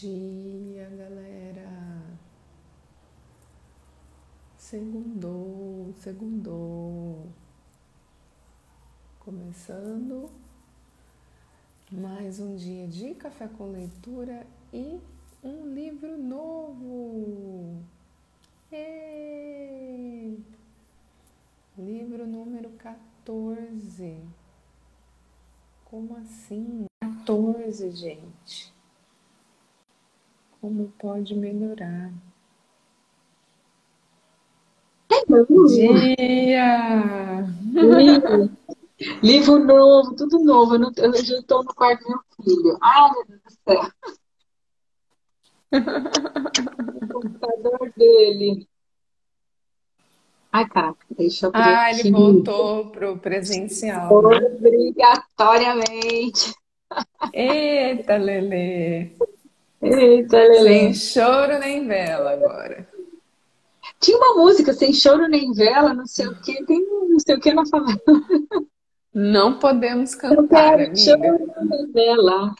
dia, galera. Segundou, segundou. Começando mais um dia de café com leitura e um livro novo. Ei! Livro número 14. Como assim? 14, gente. Como pode melhorar? Bom dia! Livro, livro novo, tudo novo. Eu, não, eu já estou no quarto do meu filho. Ai, meu Deus do céu. O computador dele. Ai, caraca, deixa eu abrir Ah, ele voltou pro presencial, né? Obrigatoriamente. Eita, Lelê! Eita, Sem Lelê. choro nem vela agora. Tinha uma música, sem choro nem vela, não sei o quê. Tem não sei o que na favela. Não podemos cantar, quero choro nem vela.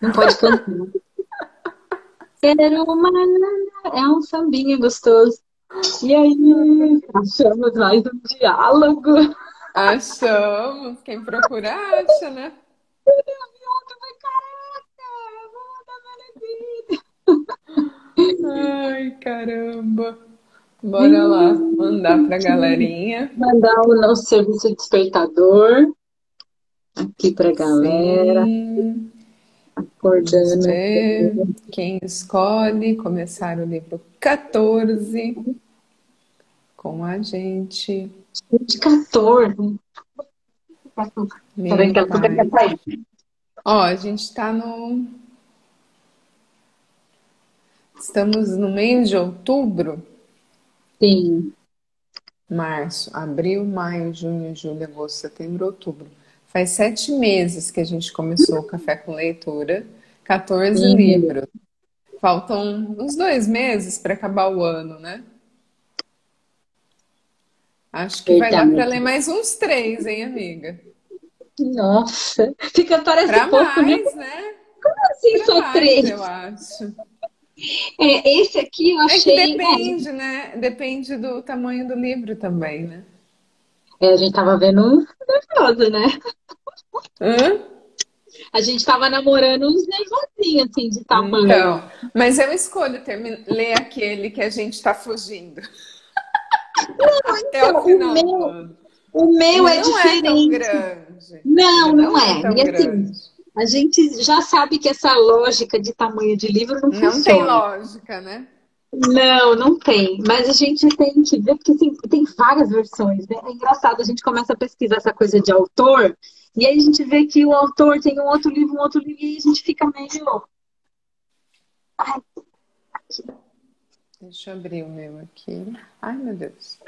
Não pode cantar. Quero uma... É um sambinha gostoso. E aí, achamos mais um diálogo. Achamos. Quem procura acha, né? Volta, vai, caraca! Volta, minha vida! Ai, caramba. Bora lá, mandar pra galerinha. Mandar o nosso serviço despertador aqui pra galera, Sim. Acordando. quem escolhe começar o livro 14 com a gente. De 14. Tá vendo que ela sair? Ó, a gente tá no. Estamos no mês de outubro, Sim. março, abril, maio, junho, julho, agosto, setembro, outubro. Faz sete meses que a gente começou o Café com Leitura, 14 Sim. livros. Faltam uns dois meses para acabar o ano, né? Acho que vai dar para ler mais uns três, hein, amiga? Nossa, fica, parece Para pouco, né? mais, né? Assim, Para só mais, três. eu acho. É, esse aqui eu É que achei. É, depende, né? Depende do tamanho do livro também, né? é, a gente tava vendo um nervoso, né? Hã? A gente tava namorando uns nervosinhos, assim, de tamanho. Então, mas eu escolho termi- ler aquele que a gente tá fugindo até o então, o final do meu-. O meu é Não é tão diferente. grande. Não, não é. tão E assim, grande. A gente já sabe que essa lógica de tamanho de livro não Não tem funciona. lógica, né? Não, não tem. Mas a gente tem que ver, porque assim, tem várias versões, né? É engraçado, a gente começa a pesquisar essa coisa de autor, e aí a gente vê que o autor tem um outro livro, um outro livro, e aí a gente fica meio. Ai, aqui. Deixa eu abrir o meu aqui. Ai, meu Deus.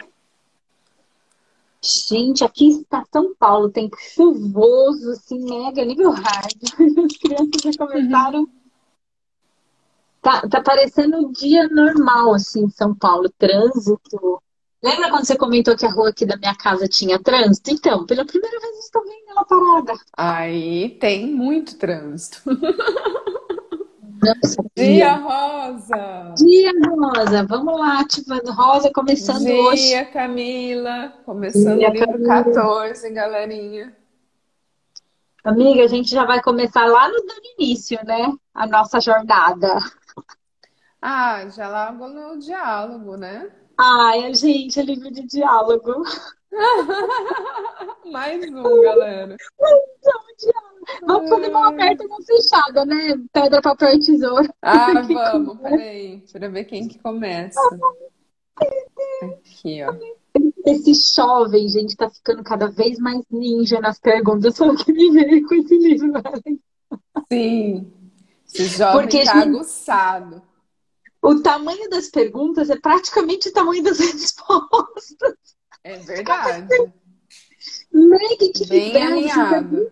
Gente, aqui está São Paulo, tempo chuvoso, assim, mega nível hard. As crianças já começaram. Tá, tá parecendo um dia normal, assim, em São Paulo, trânsito. Lembra quando você comentou que a rua aqui da minha casa tinha trânsito? Então, pela primeira vez estou vendo ela parada. Aí tem muito trânsito. Nossa, Dia Rosa! Dia, Rosa. Vamos lá, ativando. Rosa, começando hoje. Dia Camila! Começando Dia, o livro Camila. 14, galerinha. Amiga, a gente já vai começar lá no, no início, né? A nossa jornada. Ah, já logo no diálogo, né? Ai, gente, é livro de diálogo. Mais um, galera. Vamos fazer uma aberta e uma fechada, né? Pedra, papel e tesoura. Ah, vamos, peraí, para ver quem que começa. Aqui, ó. Esse jovem, gente, tá ficando cada vez mais ninja nas perguntas. O que me veio com esse livro. velho. Sim, esse jovem Porque, tá gente- aguçado. O tamanho das perguntas é praticamente o tamanho das respostas. É verdade. Meg, que Bem alinhado.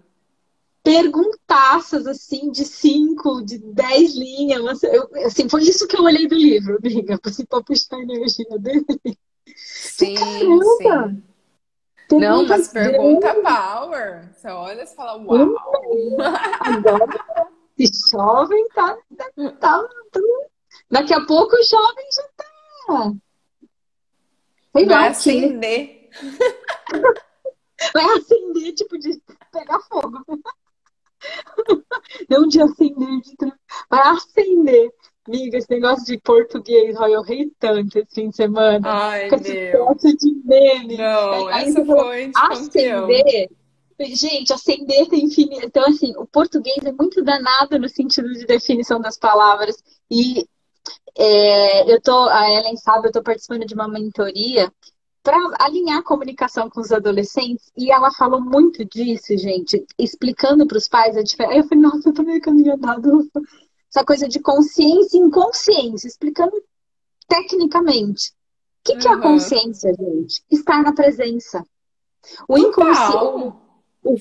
perguntaças assim de 5, de 10 linhas. Eu- assim, foi isso que eu olhei do livro, amiga, pra puxar a energia dele. Sim, Caramba! sim. Não, mas pergunta power. Você olha e fala, uau. Agora, esse jovem tá, tá Tá, tá. Daqui a pouco o jovem já tá. Sei Vai acender. Vai acender, tipo, de pegar fogo. Não de acender, de... vai acender. Amiga, esse negócio de português, ó, eu rei tanto esse fim de semana. Ai, com meu. de meme. Não, Aí essa foi de acender. Gente, acender tem infinito. Então, assim, o português é muito danado no sentido de definição das palavras. E é, eu tô, a Ellen sabe, eu tô participando de uma mentoria para alinhar a comunicação com os adolescentes. E ela falou muito disso, gente, explicando para os pais a diferença. Aí eu falei, nossa, eu tô meio caminho essa coisa de consciência e inconsciência, explicando tecnicamente. O que, uhum. que é a consciência, gente? Estar na presença. O inconsciente. O,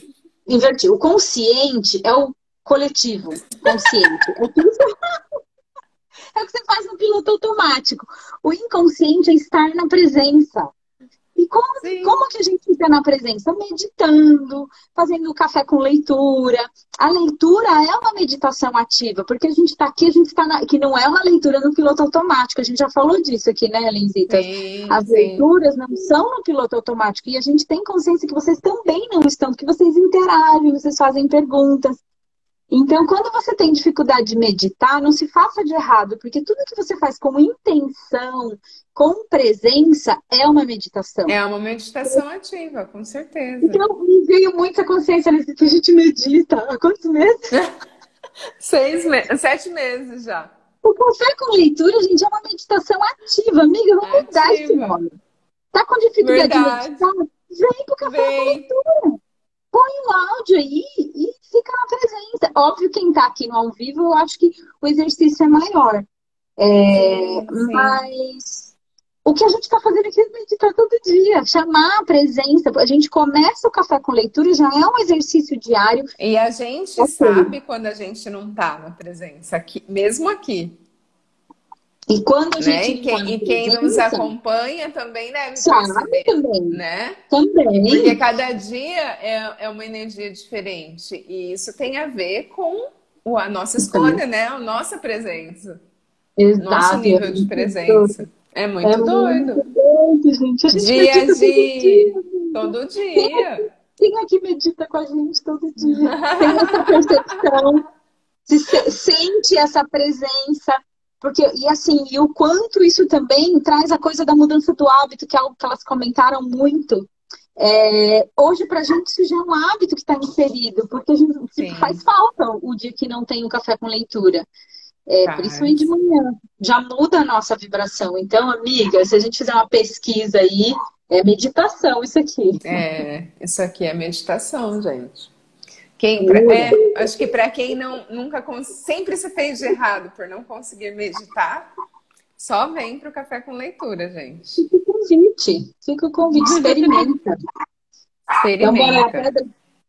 inverti, o consciente é o coletivo consciente. É o que você, é o que você faz no piloto automático. O inconsciente é estar na presença. E como, como que a gente fica na presença? Meditando, fazendo café com leitura. A leitura é uma meditação ativa, porque a gente está aqui, a gente está que não é uma leitura no piloto automático. A gente já falou disso aqui, né, Lenzita? As sim. leituras não são no piloto automático. E a gente tem consciência que vocês também não estão, que vocês interagem, vocês fazem perguntas. Então, quando você tem dificuldade de meditar, não se faça de errado, porque tudo que você faz com intenção, com presença, é uma meditação. É uma meditação ativa, com certeza. Então, me veio muita consciência nesse que a gente medita. Há quantos meses? Seis meses, sete meses já. O café com leitura, gente, é uma meditação ativa. Amiga, vamos mudar esse nome. Tá com dificuldade Verdade. de meditar? Vem pro café Vem. com leitura põe o áudio aí e fica na presença. Óbvio, quem está aqui no ao vivo, eu acho que o exercício é maior. É, sim. Mas o que a gente está fazendo aqui é meditar todo dia, chamar a presença. A gente começa o café com leitura, já é um exercício diário. E a gente okay. sabe quando a gente não está na presença, aqui, mesmo aqui. E quando a né? gente. E quem, e quem nos acompanha também deve sabe perceber, também. Né? Também. Porque cada dia é, é uma energia diferente. E isso tem a ver com a nossa escolha, né? A nossa presença. Exato. Nosso nível de presença. É muito é doido. Muito doido, gente. A gente dia a dia. Todo dia. Quem aqui medita com a gente todo dia? Tem essa percepção. Se sente essa presença porque, e assim, e o quanto isso também traz a coisa da mudança do hábito, que é algo que elas comentaram muito. É, hoje, para a gente, isso já é um hábito que está inserido, porque a gente tipo, faz falta o dia que não tem o um café com leitura. É, principalmente de manhã. Já muda a nossa vibração. Então, amiga, se a gente fizer uma pesquisa aí, é meditação isso aqui. É, isso aqui é meditação, gente. Quem, é, acho que para quem não nunca sempre se fez de errado por não conseguir meditar, só vem para o café com leitura, gente. Fica o convite, fica o convite, experimenta. Experimenta. Então, pedra,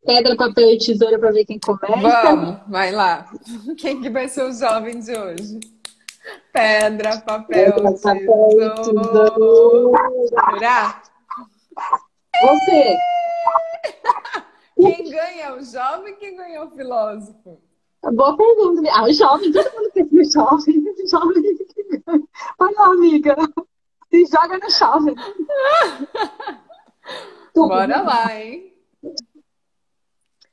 pedra, papel e tesoura para ver quem começa. Vamos, vai lá. Quem que vai ser o jovem de hoje? Pedra, papel, pedra, tesoura. tesoura. Você. Quem ganha o jovem quem ganha o filósofo? Boa pergunta. Ah, o jovem, todo mundo quer ser jovem. jovem Olha lá, amiga. Se joga no jovem. Bora lá, hein?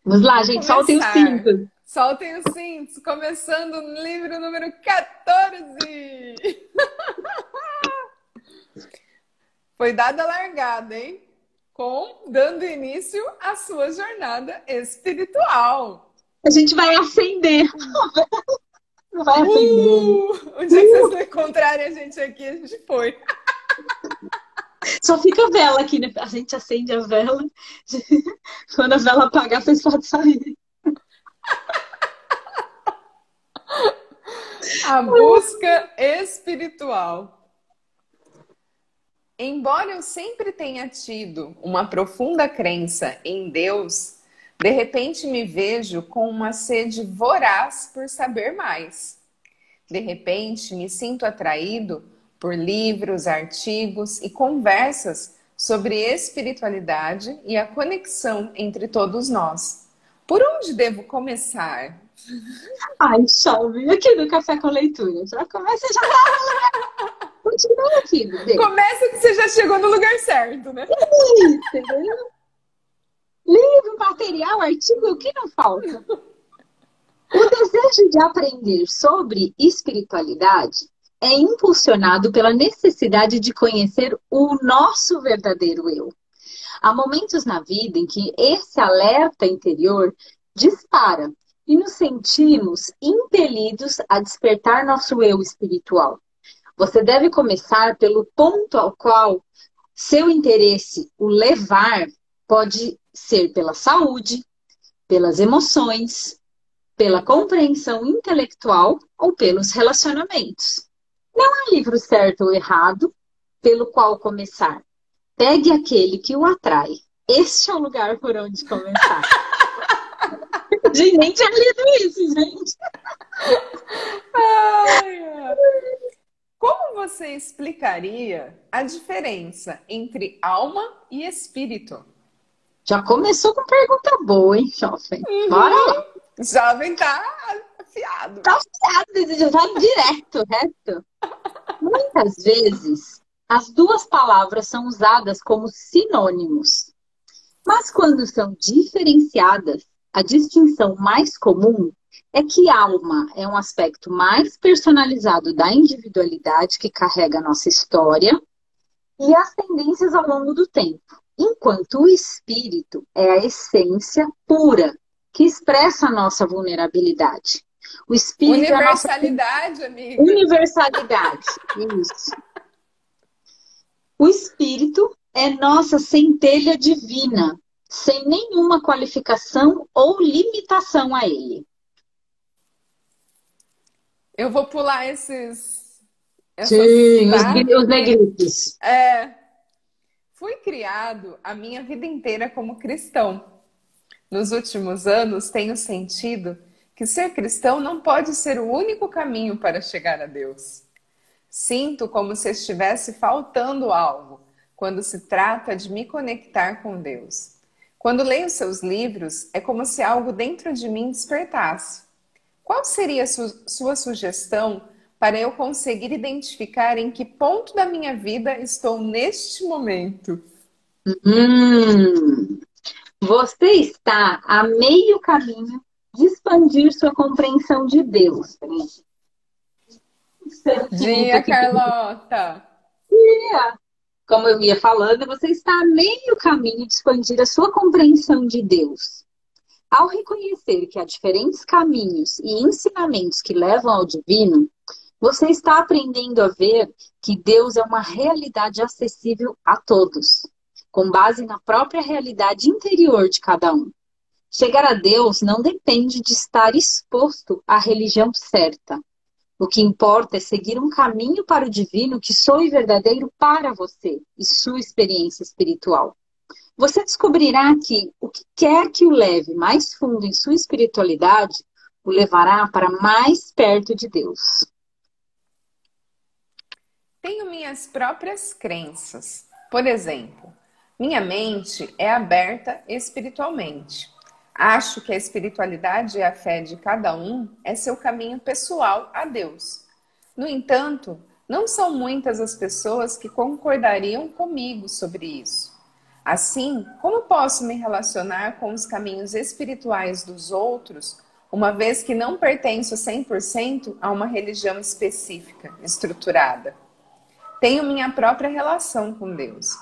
Vamos lá, gente. Soltem os cintos. Soltem os cintos. Começando no livro número 14. Foi dada a largada, hein? Com dando início à sua jornada espiritual. A gente vai acender. Não vai acender. Uh, o dia que vocês uh. encontrarem a gente aqui, a gente foi. Só fica a vela aqui, né? A gente acende a vela. Quando a vela apagar, vocês podem sair. A busca espiritual. Embora eu sempre tenha tido uma profunda crença em Deus, de repente me vejo com uma sede voraz por saber mais. De repente me sinto atraído por livros, artigos e conversas sobre espiritualidade e a conexão entre todos nós. Por onde devo começar? Ai, chove. Aqui no Café com Leitura. Já começa, já tá. Continua aqui, bebê. Começa que você já chegou no lugar certo, né? Isso, entendeu? Livro, material, artigo, o que não falta? O desejo de aprender sobre espiritualidade é impulsionado pela necessidade de conhecer o nosso verdadeiro eu. Há momentos na vida em que esse alerta interior dispara e nos sentimos impelidos a despertar nosso eu espiritual. Você deve começar pelo ponto ao qual seu interesse o levar pode ser pela saúde, pelas emoções, pela compreensão intelectual ou pelos relacionamentos. Não há livro certo ou errado pelo qual começar. Pegue aquele que o atrai. Este é o lugar por onde começar. gente, nem tinha lido isso, gente. Ai, como você explicaria a diferença entre alma e espírito? Já começou com pergunta boa, hein, jovem? Uhum. Bora lá. Jovem tá afiado. Tá afiado, já direto, reto. Muitas vezes, as duas palavras são usadas como sinônimos. Mas quando são diferenciadas, a distinção mais comum é que alma é um aspecto mais personalizado da individualidade que carrega a nossa história e as tendências ao longo do tempo enquanto o espírito é a essência pura que expressa a nossa vulnerabilidade. O espírito Universalidade, é nossa... amiga. Universalidade, isso. O espírito é nossa centelha divina, sem nenhuma qualificação ou limitação a ele. Eu vou pular esses. Sim, os, os negritos. É, Fui criado a minha vida inteira como cristão. Nos últimos anos, tenho sentido que ser cristão não pode ser o único caminho para chegar a Deus. Sinto como se estivesse faltando algo quando se trata de me conectar com Deus. Quando leio seus livros, é como se algo dentro de mim despertasse. Qual seria a su sua sugestão para eu conseguir identificar em que ponto da minha vida estou neste momento. Hum, você está a meio caminho de expandir sua compreensão de Deus. Dia, Carlota! Dia! Como eu ia falando, você está a meio caminho de expandir a sua compreensão de Deus. Ao reconhecer que há diferentes caminhos e ensinamentos que levam ao divino, você está aprendendo a ver que Deus é uma realidade acessível a todos, com base na própria realidade interior de cada um. Chegar a Deus não depende de estar exposto à religião certa. O que importa é seguir um caminho para o divino que soe verdadeiro para você e sua experiência espiritual. Você descobrirá que o que quer que o leve mais fundo em sua espiritualidade o levará para mais perto de Deus. Tenho minhas próprias crenças. Por exemplo, minha mente é aberta espiritualmente. Acho que a espiritualidade e a fé de cada um é seu caminho pessoal a Deus. No entanto, não são muitas as pessoas que concordariam comigo sobre isso. Assim, como posso me relacionar com os caminhos espirituais dos outros, uma vez que não pertenço 100% a uma religião específica, estruturada? Tenho minha própria relação com Deus.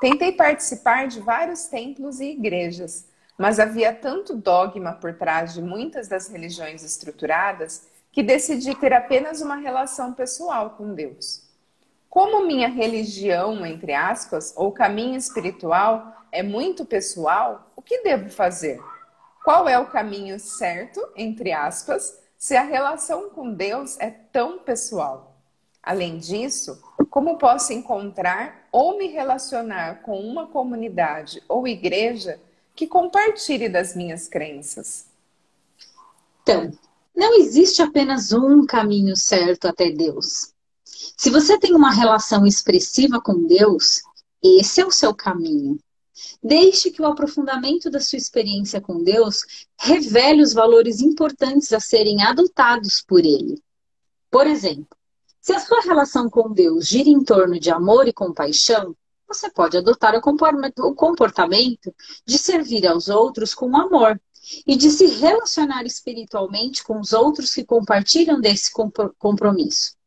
Tentei participar de vários templos e igrejas, mas havia tanto dogma por trás de muitas das religiões estruturadas que decidi ter apenas uma relação pessoal com Deus. Como minha religião, entre aspas, ou caminho espiritual é muito pessoal, o que devo fazer? Qual é o caminho certo, entre aspas, se a relação com Deus é tão pessoal? Além disso, como posso encontrar ou me relacionar com uma comunidade ou igreja que compartilhe das minhas crenças? Então, não existe apenas um caminho certo até Deus. Se você tem uma relação expressiva com Deus, esse é o seu caminho. Deixe que o aprofundamento da sua experiência com Deus revele os valores importantes a serem adotados por Ele. Por exemplo, se a sua relação com Deus gira em torno de amor e compaixão, você pode adotar o comportamento de servir aos outros com amor e de se relacionar espiritualmente com os outros que compartilham desse compromisso.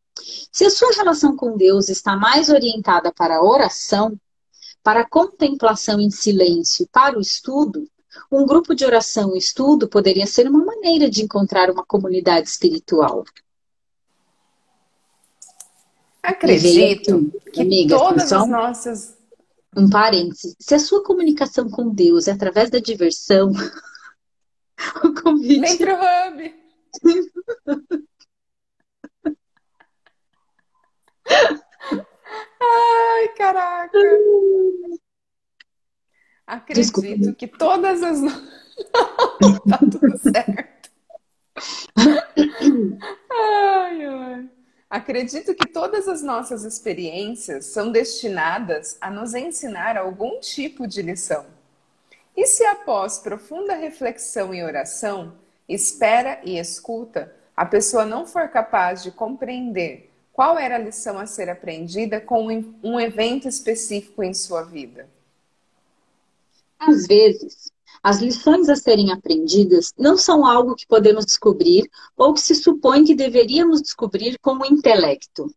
Se a sua relação com Deus está mais orientada para a oração, para a contemplação em silêncio, para o estudo, um grupo de oração e estudo poderia ser uma maneira de encontrar uma comunidade espiritual. Acredito que amiga, todas as nossas. Um parênteses. Se a sua comunicação com Deus é através da diversão, o convite. Vem pro hub! Ai, caraca! Acredito Desculpa. que todas as. tá tudo certo. Ai, ai. Acredito que todas as nossas experiências são destinadas a nos ensinar algum tipo de lição. E se após profunda reflexão e oração, espera e escuta, a pessoa não for capaz de compreender qual era a lição a ser aprendida com um evento específico em sua vida? Às vezes, as lições a serem aprendidas não são algo que podemos descobrir ou que se supõe que deveríamos descobrir com o intelecto.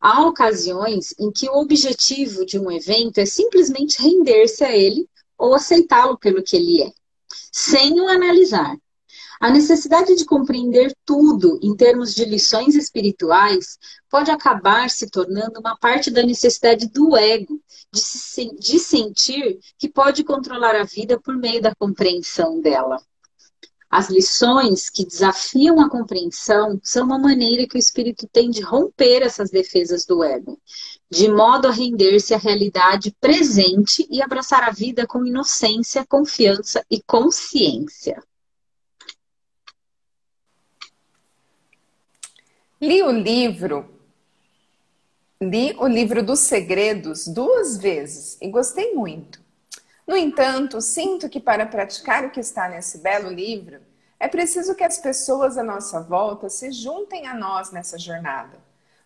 Há ocasiões em que o objetivo de um evento é simplesmente render-se a ele ou aceitá-lo pelo que ele é, sem o analisar. A necessidade de compreender tudo em termos de lições espirituais pode acabar se tornando uma parte da necessidade do ego de, se, de sentir que pode controlar a vida por meio da compreensão dela. As lições que desafiam a compreensão são uma maneira que o espírito tem de romper essas defesas do ego, de modo a render-se à realidade presente e abraçar a vida com inocência, confiança e consciência. Li o livro, li o livro dos segredos duas vezes e gostei muito. No entanto, sinto que para praticar o que está nesse belo livro, é preciso que as pessoas à nossa volta se juntem a nós nessa jornada.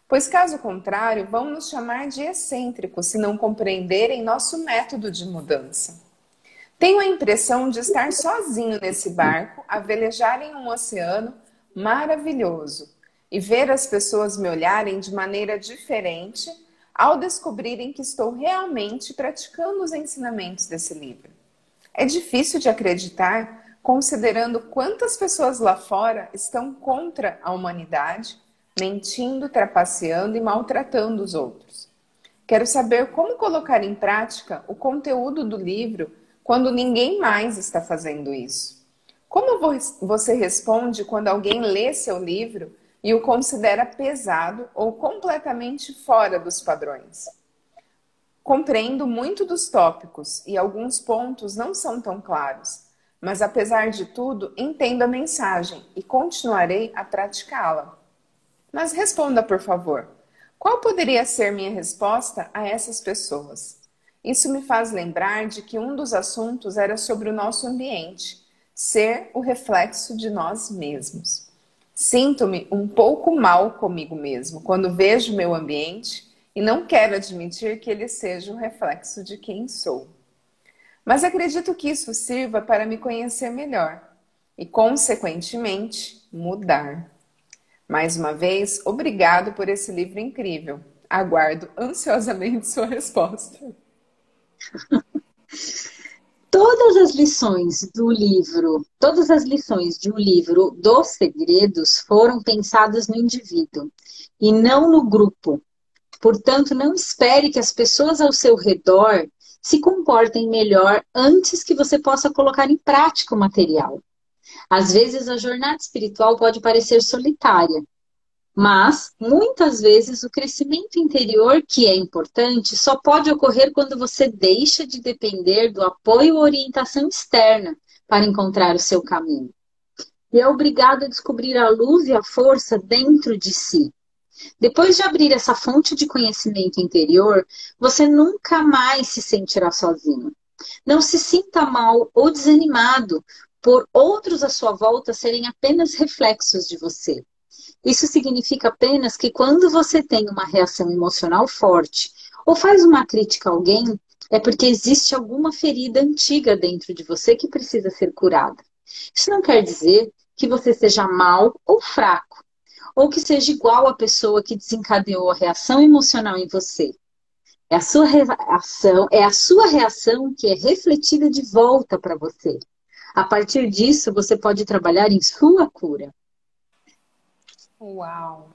Pois, caso contrário, vão nos chamar de excêntricos se não compreenderem nosso método de mudança. Tenho a impressão de estar sozinho nesse barco a velejar em um oceano maravilhoso e ver as pessoas me olharem de maneira diferente ao descobrirem que estou realmente praticando os ensinamentos desse livro. É difícil de acreditar, considerando quantas pessoas lá fora estão contra a humanidade, mentindo, trapaceando e maltratando os outros. Quero saber como colocar em prática o conteúdo do livro quando ninguém mais está fazendo isso. Como você responde quando alguém lê seu livro e o considera pesado ou completamente fora dos padrões. Compreendo muito dos tópicos e alguns pontos não são tão claros, mas apesar de tudo, entendo a mensagem e continuarei a praticá-la. Mas responda, por favor, qual poderia ser minha resposta a essas pessoas? Isso me faz lembrar de que um dos assuntos era sobre o nosso ambiente, ser o reflexo de nós mesmos. Sinto-me um pouco mal comigo mesmo quando vejo meu ambiente e não quero admitir que ele seja um reflexo de quem sou. Mas acredito que isso sirva para me conhecer melhor e, consequentemente, mudar. Mais uma vez, obrigado por esse livro incrível. Aguardo ansiosamente sua resposta. Todas as lições do livro, todas as lições de um livro dos segredos foram pensadas no indivíduo e não no grupo. Portanto, não espere que as pessoas ao seu redor se comportem melhor antes que você possa colocar em prática o material. Às vezes, a jornada espiritual pode parecer solitária, mas, muitas vezes, o crescimento interior, que é importante, só pode ocorrer quando você deixa de depender do apoio ou orientação externa para encontrar o seu caminho. E é obrigado a descobrir a luz e a força dentro de si. Depois de abrir essa fonte de conhecimento interior, você nunca mais se sentirá sozinho. Não se sinta mal ou desanimado por outros à sua volta serem apenas reflexos de você. Isso significa apenas que quando você tem uma reação emocional forte ou faz uma crítica a alguém, é porque existe alguma ferida antiga dentro de você que precisa ser curada. Isso não quer dizer que você seja mal ou fraco, ou que seja igual à pessoa que desencadeou a reação emocional em você. É a sua reação, é a sua reação que é refletida de volta para você. A partir disso, você pode trabalhar em sua cura. Uau!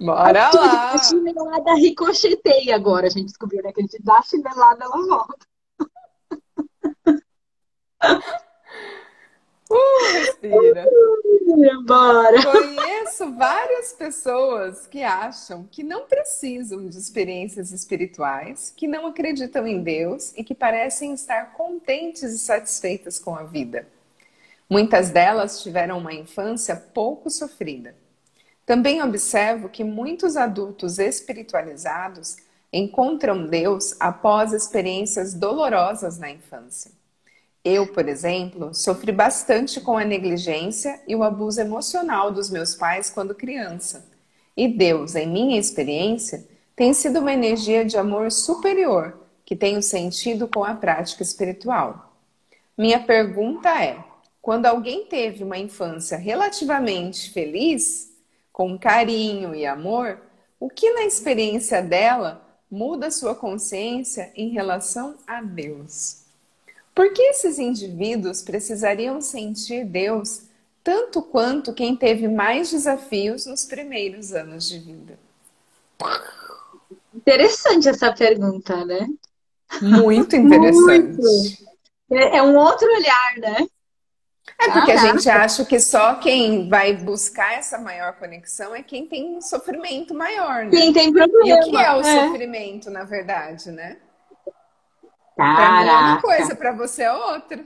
Bora lá! A chinelada ricocheteia agora. A gente descobriu né, que a gente dá a chinelada, ela volta. Uh, respira. Bora. Conheço várias pessoas que acham que não precisam de experiências espirituais, que não acreditam em Deus e que parecem estar contentes e satisfeitas com a vida. Muitas delas tiveram uma infância pouco sofrida. Também observo que muitos adultos espiritualizados encontram Deus após experiências dolorosas na infância. Eu, por exemplo, sofri bastante com a negligência e o abuso emocional dos meus pais quando criança. E Deus, em minha experiência, tem sido uma energia de amor superior que tenho sentido com a prática espiritual. Minha pergunta é: quando alguém teve uma infância relativamente feliz, com carinho e amor, o que na experiência dela muda sua consciência em relação a Deus? Por que esses indivíduos precisariam sentir Deus tanto quanto quem teve mais desafios nos primeiros anos de vida? Interessante essa pergunta, né? Muito interessante. Muito. É, é um outro olhar, né? É porque a gente acha que só quem vai buscar essa maior conexão é quem tem sofrimento maior, né? Quem tem problema. E o que é o é. sofrimento, na verdade, né? Para mim é uma coisa, para você é outra.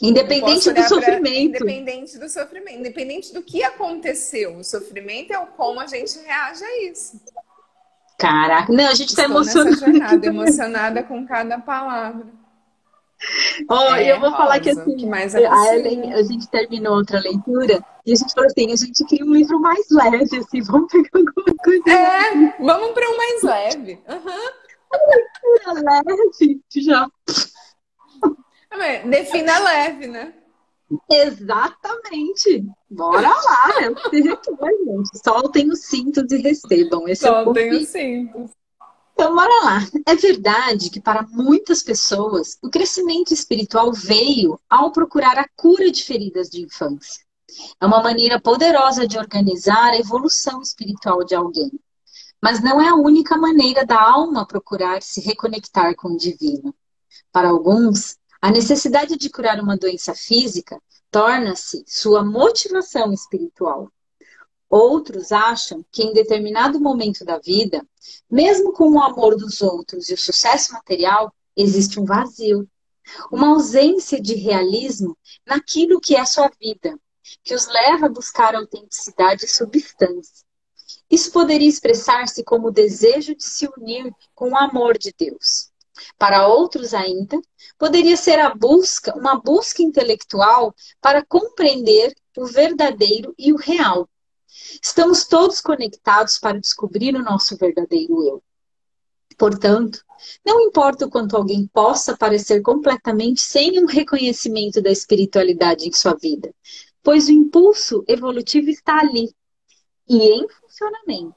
Independente do sofrimento. Pra... Independente do sofrimento. Independente do que aconteceu. O sofrimento é o como a gente reage a isso. Caraca, não, a gente está emocionada. jornada, emocionada com cada palavra. Oh, é, eu vou rosa, falar que assim, que mais a, Ellen, a gente terminou outra leitura e a gente falou assim, a gente queria um livro mais leve, assim, vamos pegar alguma coisa. É, vamos para um mais leve. Uhum leve, já. Defina leve, né? Exatamente. Bora lá, é o que gente. Soltem os cintos e recebam. Esse Soltem é o os cintos. Então, bora lá. É verdade que para muitas pessoas o crescimento espiritual veio ao procurar a cura de feridas de infância. É uma maneira poderosa de organizar a evolução espiritual de alguém. Mas não é a única maneira da alma procurar se reconectar com o divino. Para alguns, a necessidade de curar uma doença física torna-se sua motivação espiritual. Outros acham que em determinado momento da vida, mesmo com o amor dos outros e o sucesso material, existe um vazio, uma ausência de realismo naquilo que é sua vida, que os leva a buscar autenticidade e substância. Isso poderia expressar-se como o desejo de se unir com o amor de Deus. Para outros ainda, poderia ser a busca, uma busca intelectual para compreender o verdadeiro e o real. Estamos todos conectados para descobrir o nosso verdadeiro eu. Portanto, não importa o quanto alguém possa parecer completamente sem um reconhecimento da espiritualidade em sua vida, pois o impulso evolutivo está ali, e em funcionamento.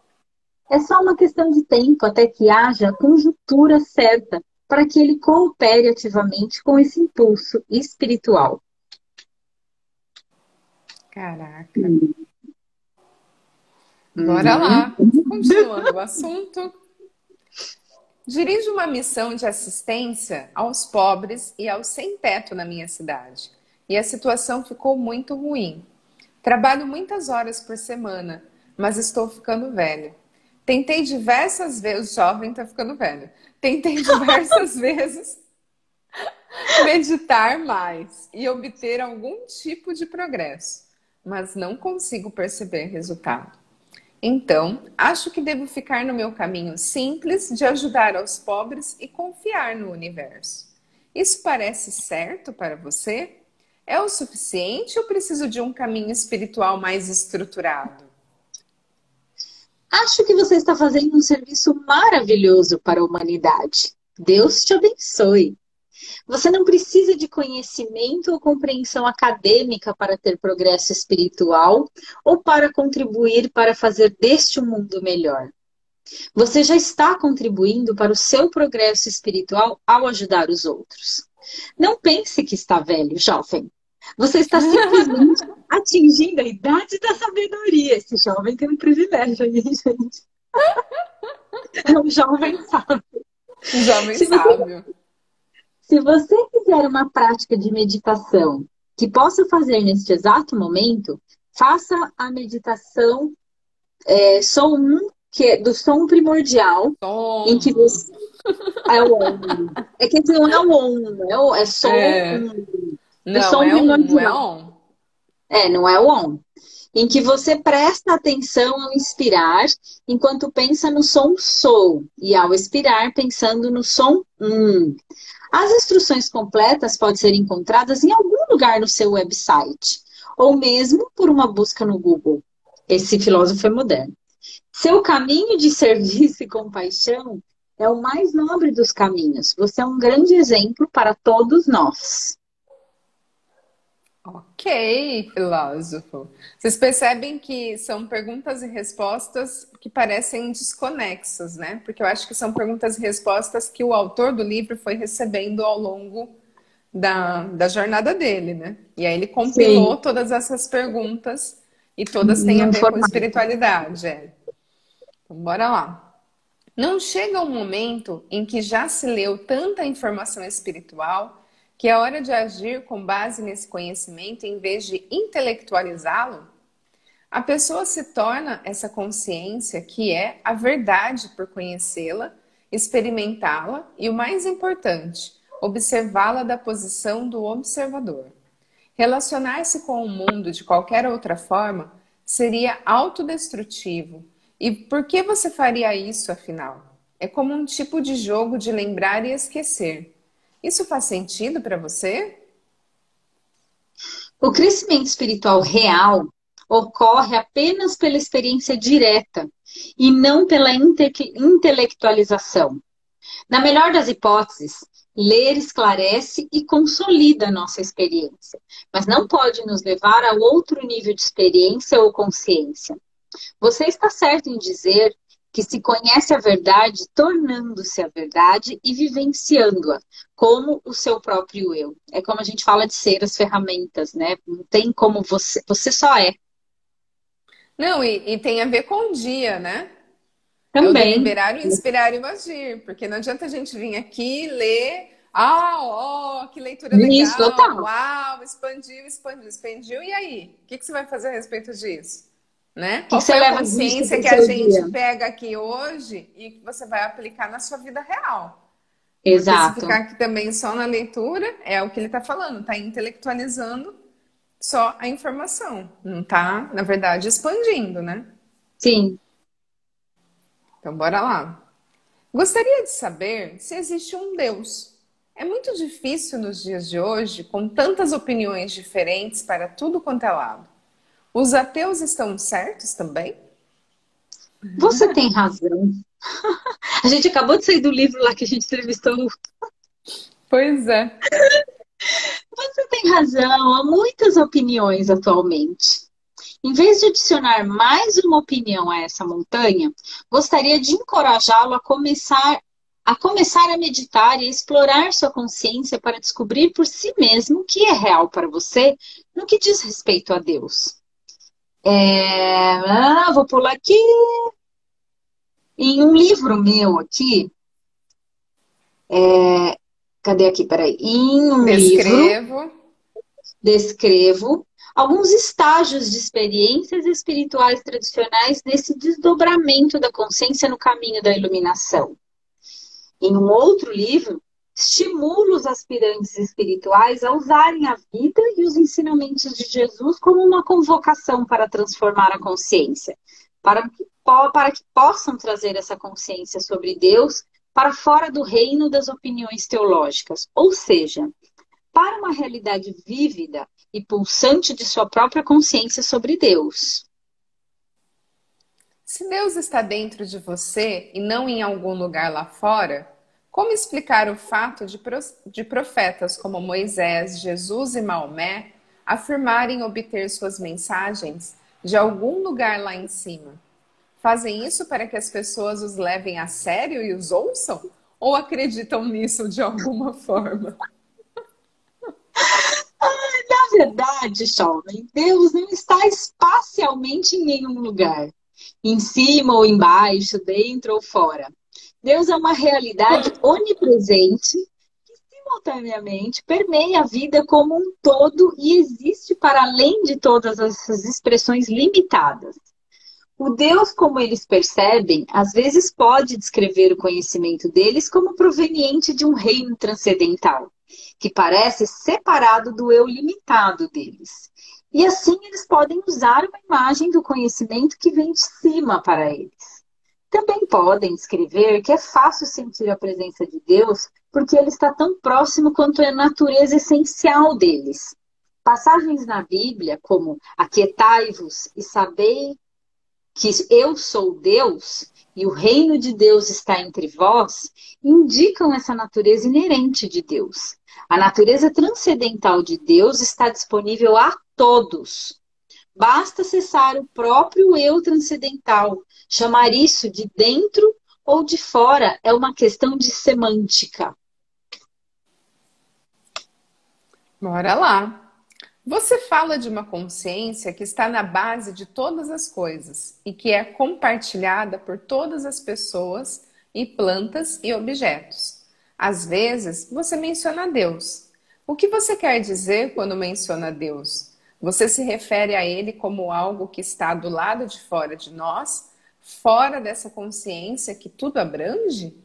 É só uma questão de tempo até que haja a conjuntura certa para que ele coopere ativamente com esse impulso espiritual. Caraca. Hum. Bora lá. Uhum. Continuando o assunto. Dirijo uma missão de assistência aos pobres e aos sem-teto na minha cidade. E a situação ficou muito ruim. Trabalho muitas horas por semana mas estou ficando velho. Tentei diversas vezes, jovem está ficando velho. Tentei diversas vezes meditar mais e obter algum tipo de progresso, mas não consigo perceber resultado. Então, acho que devo ficar no meu caminho simples de ajudar aos pobres e confiar no universo. Isso parece certo para você? É o suficiente ou preciso de um caminho espiritual mais estruturado? Acho que você está fazendo um serviço maravilhoso para a humanidade. Deus te abençoe. Você não precisa de conhecimento ou compreensão acadêmica para ter progresso espiritual ou para contribuir para fazer deste um mundo melhor. Você já está contribuindo para o seu progresso espiritual ao ajudar os outros. Não pense que está velho, jovem. Você está simplesmente atingindo a idade da sabedoria. Esse jovem tem um privilégio aí, gente. É um jovem sábio. Jovem sábio. Se você quiser uma prática de meditação que possa fazer neste exato momento, faça a meditação é, som que é do som primordial, Tom. em que você. É o on. É que não é o on, é, o, é som. É. Não, som é um, é primordial. on. É, não é o on. Em que você presta atenção ao inspirar, enquanto pensa no som sou, e ao expirar, pensando no som um. As instruções completas podem ser encontradas em algum lugar no seu website, ou mesmo por uma busca no Google. Esse filósofo é moderno. Seu caminho de serviço e compaixão é o mais nobre dos caminhos. Você é um grande exemplo para todos nós. Ok, filósofo. Vocês percebem que são perguntas e respostas que parecem desconexas, né? Porque eu acho que são perguntas e respostas que o autor do livro foi recebendo ao longo da, da jornada dele, né? E aí ele compilou Sim. todas essas perguntas e todas têm a Num ver com formato. espiritualidade. É. Então, bora lá. Não chega um momento em que já se leu tanta informação espiritual que é hora de agir com base nesse conhecimento em vez de intelectualizá-lo? A pessoa se torna essa consciência que é a verdade por conhecê-la, experimentá-la e, o mais importante, observá-la da posição do observador. Relacionar-se com o mundo de qualquer outra forma seria autodestrutivo. E por que você faria isso, afinal? É como um tipo de jogo de lembrar e esquecer. Isso faz sentido para você? O crescimento espiritual real ocorre apenas pela experiência direta e não pela inte- intelectualização. Na melhor das hipóteses, ler esclarece e consolida a nossa experiência, mas não pode nos levar a outro nível de experiência ou consciência. Você está certo em dizer que se conhece a verdade tornando-se a verdade e vivenciando-a como o seu próprio eu. É como a gente fala de ser as ferramentas, né? Não tem como você, você só é. Não, e, e tem a ver com o dia, né? É Também. deliberar, o inspirar e agir. Porque não adianta a gente vir aqui ler. Ah, ó, que leitura legal. Isso, total. Uau, expandiu, expandiu, expandiu. E aí? O que, que você vai fazer a respeito disso? Né? que Qual você foi a disso que a gente dia? pega aqui hoje e que você vai aplicar na sua vida real? Porque se Exato. ficar aqui também só na leitura, é o que ele está falando, está intelectualizando só a informação. Não está, na verdade, expandindo, né? Sim. Então, bora lá. Gostaria de saber se existe um Deus. É muito difícil nos dias de hoje, com tantas opiniões diferentes para tudo quanto é lado. Os ateus estão certos também? Você tem razão. A gente acabou de sair do livro lá que a gente entrevistou. Pois é. Você tem razão. Há muitas opiniões atualmente. Em vez de adicionar mais uma opinião a essa montanha, gostaria de encorajá-lo a começar a começar a meditar e a explorar sua consciência para descobrir por si mesmo o que é real para você no que diz respeito a Deus. É, ah, vou pular aqui. Em um livro meu aqui, é, cadê aqui? Peraí. Em um livro Descrevo. descrevo alguns estágios de experiências espirituais tradicionais nesse desdobramento da consciência no caminho da iluminação. Em um outro livro, estimulo os aspirantes espirituais a usarem a vida e os ensinamentos de Jesus como uma convocação para transformar a consciência, para, para que possam trazer essa consciência sobre Deus para fora do reino das opiniões teológicas, ou seja, para uma realidade vívida e pulsante de sua própria consciência sobre Deus. Se Deus está dentro de você e não em algum lugar lá fora, como explicar o fato de profetas como Moisés, Jesus e Maomé afirmarem obter suas mensagens de algum lugar lá em cima? Fazem isso para que as pessoas os levem a sério e os ouçam? Ou acreditam nisso de alguma forma? Na verdade, jovem, Deus não está espacialmente em nenhum lugar, em cima ou embaixo, dentro ou fora. Deus é uma realidade onipresente que simultaneamente permeia a vida como um todo e existe para além de todas essas expressões limitadas. O Deus, como eles percebem, às vezes pode descrever o conhecimento deles como proveniente de um reino transcendental, que parece separado do eu limitado deles. E assim eles podem usar uma imagem do conhecimento que vem de cima para eles. Também podem escrever que é fácil sentir a presença de Deus porque ele está tão próximo quanto é a natureza essencial deles. Passagens na Bíblia, como Aquietai-vos e sabei que eu sou Deus e o reino de Deus está entre vós, indicam essa natureza inerente de Deus. A natureza transcendental de Deus está disponível a todos. Basta acessar o próprio eu transcendental. Chamar isso de dentro ou de fora é uma questão de semântica. Bora lá. Você fala de uma consciência que está na base de todas as coisas e que é compartilhada por todas as pessoas e plantas e objetos. Às vezes, você menciona Deus. O que você quer dizer quando menciona Deus? Você se refere a Ele como algo que está do lado de fora de nós, fora dessa consciência que tudo abrange?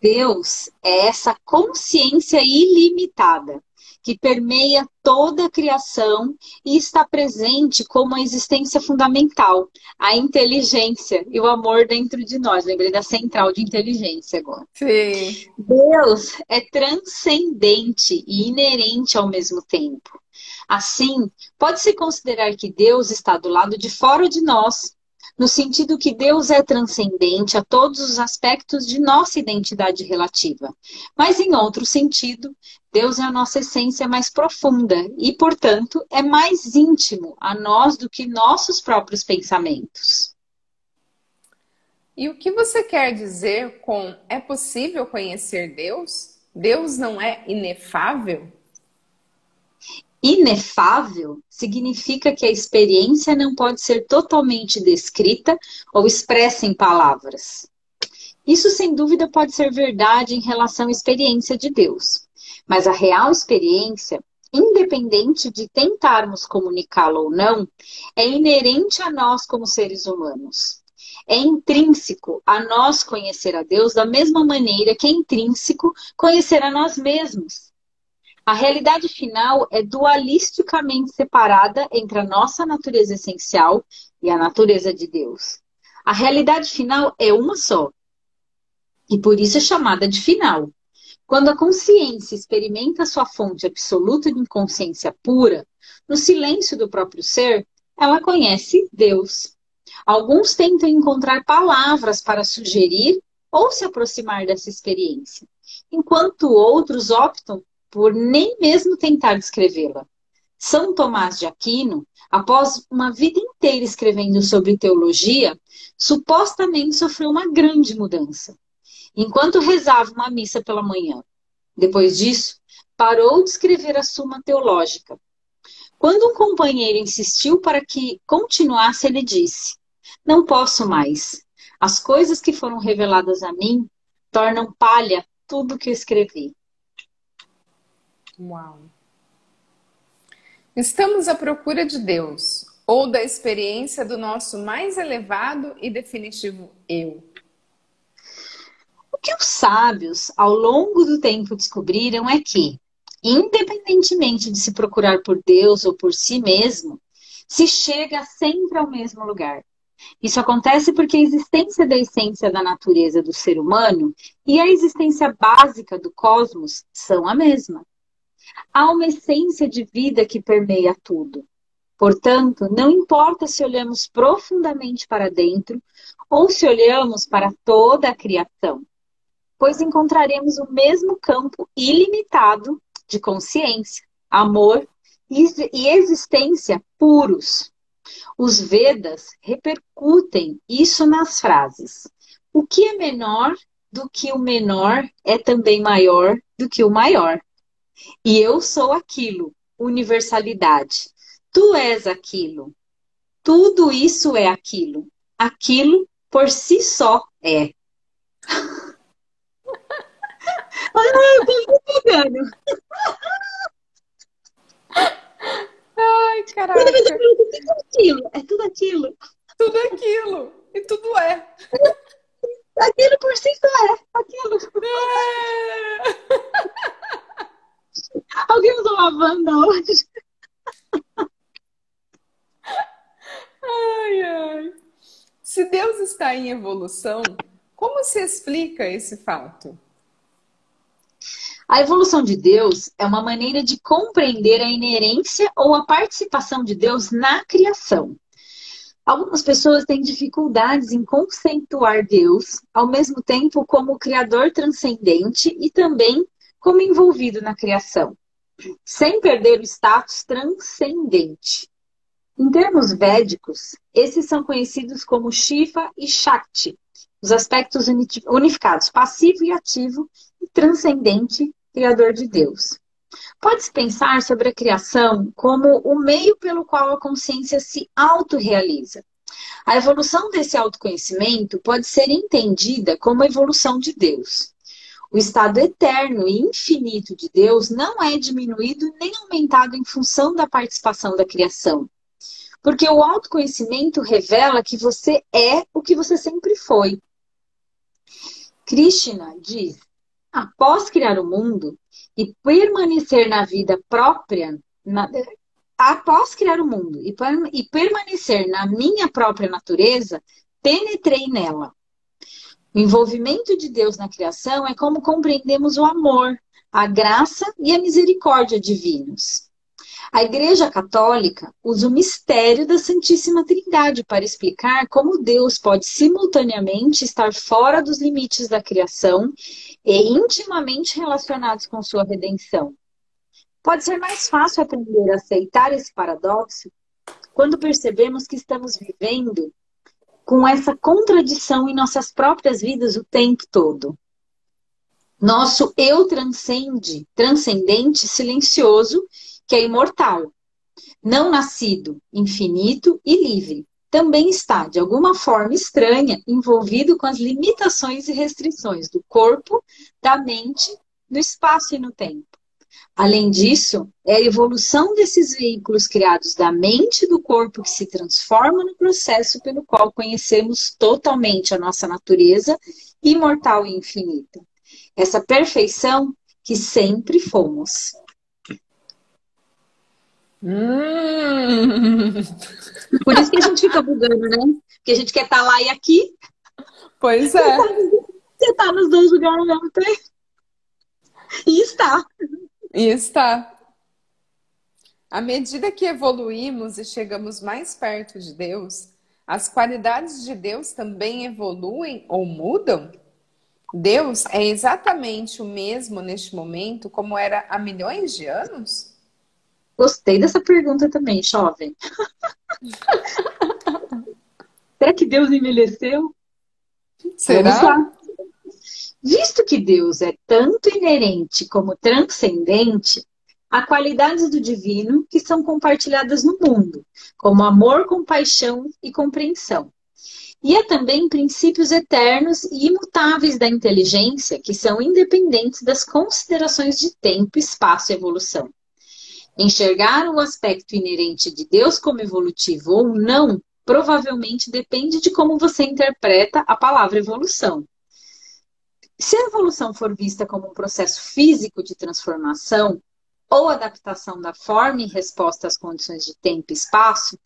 Deus é essa consciência ilimitada que permeia toda a criação e está presente como a existência fundamental, a inteligência e o amor dentro de nós. Lembrei da central de inteligência agora. Sim. Deus é transcendente e inerente ao mesmo tempo. Assim, pode-se considerar que Deus está do lado de fora de nós, no sentido que Deus é transcendente a todos os aspectos de nossa identidade relativa. Mas, em outro sentido, Deus é a nossa essência mais profunda e, portanto, é mais íntimo a nós do que nossos próprios pensamentos. E o que você quer dizer com é possível conhecer Deus? Deus não é inefável? Inefável significa que a experiência não pode ser totalmente descrita ou expressa em palavras. Isso, sem dúvida, pode ser verdade em relação à experiência de Deus. Mas a real experiência, independente de tentarmos comunicá-la ou não, é inerente a nós como seres humanos. É intrínseco a nós conhecer a Deus da mesma maneira que é intrínseco conhecer a nós mesmos. A realidade final é dualisticamente separada entre a nossa natureza essencial e a natureza de Deus. A realidade final é uma só. E por isso é chamada de final. Quando a consciência experimenta sua fonte absoluta de inconsciência pura, no silêncio do próprio ser, ela conhece Deus. Alguns tentam encontrar palavras para sugerir ou se aproximar dessa experiência, enquanto outros optam por nem mesmo tentar descrevê-la. São Tomás de Aquino, após uma vida inteira escrevendo sobre teologia, supostamente sofreu uma grande mudança. Enquanto rezava uma missa pela manhã, depois disso, parou de escrever a Suma Teológica. Quando um companheiro insistiu para que continuasse, ele disse: Não posso mais. As coisas que foram reveladas a mim tornam palha tudo que eu escrevi. Uau! Estamos à procura de Deus ou da experiência do nosso mais elevado e definitivo eu. O que os sábios, ao longo do tempo, descobriram é que, independentemente de se procurar por Deus ou por si mesmo, se chega sempre ao mesmo lugar. Isso acontece porque a existência da essência da natureza do ser humano e a existência básica do cosmos são a mesma. Há uma essência de vida que permeia tudo. Portanto, não importa se olhamos profundamente para dentro ou se olhamos para toda a criação, pois encontraremos o mesmo campo ilimitado de consciência, amor e existência puros. Os Vedas repercutem isso nas frases: o que é menor do que o menor é também maior do que o maior. E eu sou aquilo, universalidade. Tu és aquilo. Tudo isso é aquilo. Aquilo por si só é. Ai, eu tô me pegando. Ai, caraca. É tudo aquilo, é tudo aquilo. Tudo aquilo. E tudo é. Aquilo por si só é. Aquilo. É. Alguém usou uma banda hoje? Ai, ai. Se Deus está em evolução, como se explica esse fato? A evolução de Deus é uma maneira de compreender a inerência ou a participação de Deus na criação. Algumas pessoas têm dificuldades em conceituar Deus ao mesmo tempo como criador transcendente e também como envolvido na criação, sem perder o status transcendente. Em termos védicos, esses são conhecidos como Shiva e Shakti, os aspectos unificados, passivo e ativo, e transcendente, criador de Deus. Pode-se pensar sobre a criação como o meio pelo qual a consciência se autorrealiza. A evolução desse autoconhecimento pode ser entendida como a evolução de Deus. O estado eterno e infinito de Deus não é diminuído nem aumentado em função da participação da criação. Porque o autoconhecimento revela que você é o que você sempre foi. Krishna diz: após criar o mundo e permanecer na vida própria, na, após criar o mundo e, e permanecer na minha própria natureza, penetrei nela. O envolvimento de Deus na criação é como compreendemos o amor, a graça e a misericórdia divinos. A Igreja Católica usa o mistério da Santíssima Trindade para explicar como Deus pode simultaneamente estar fora dos limites da criação e intimamente relacionados com sua redenção. Pode ser mais fácil aprender a aceitar esse paradoxo quando percebemos que estamos vivendo com essa contradição em nossas próprias vidas o tempo todo. Nosso eu transcende, transcendente, silencioso que é imortal, não nascido, infinito e livre. Também está, de alguma forma estranha, envolvido com as limitações e restrições do corpo, da mente, no espaço e no tempo. Além disso, é a evolução desses veículos criados da mente e do corpo que se transforma no processo pelo qual conhecemos totalmente a nossa natureza imortal e infinita. Essa perfeição que sempre fomos. Hum. Por isso que a gente fica bugando, né? Porque a gente quer estar tá lá e aqui. Pois é. Você está tá nos dois lugares ao mesmo tempo. E está. E está. À medida que evoluímos e chegamos mais perto de Deus, as qualidades de Deus também evoluem ou mudam? Deus é exatamente o mesmo neste momento como era há milhões de anos? Gostei dessa pergunta também, jovem. Será que Deus envelheceu? Será? Visto que Deus é tanto inerente como transcendente, há qualidades do divino que são compartilhadas no mundo, como amor, compaixão e compreensão. E há também princípios eternos e imutáveis da inteligência que são independentes das considerações de tempo, espaço e evolução. Enxergar o aspecto inerente de Deus como evolutivo ou não, provavelmente depende de como você interpreta a palavra evolução. Se a evolução for vista como um processo físico de transformação ou adaptação da forma em resposta às condições de tempo e espaço,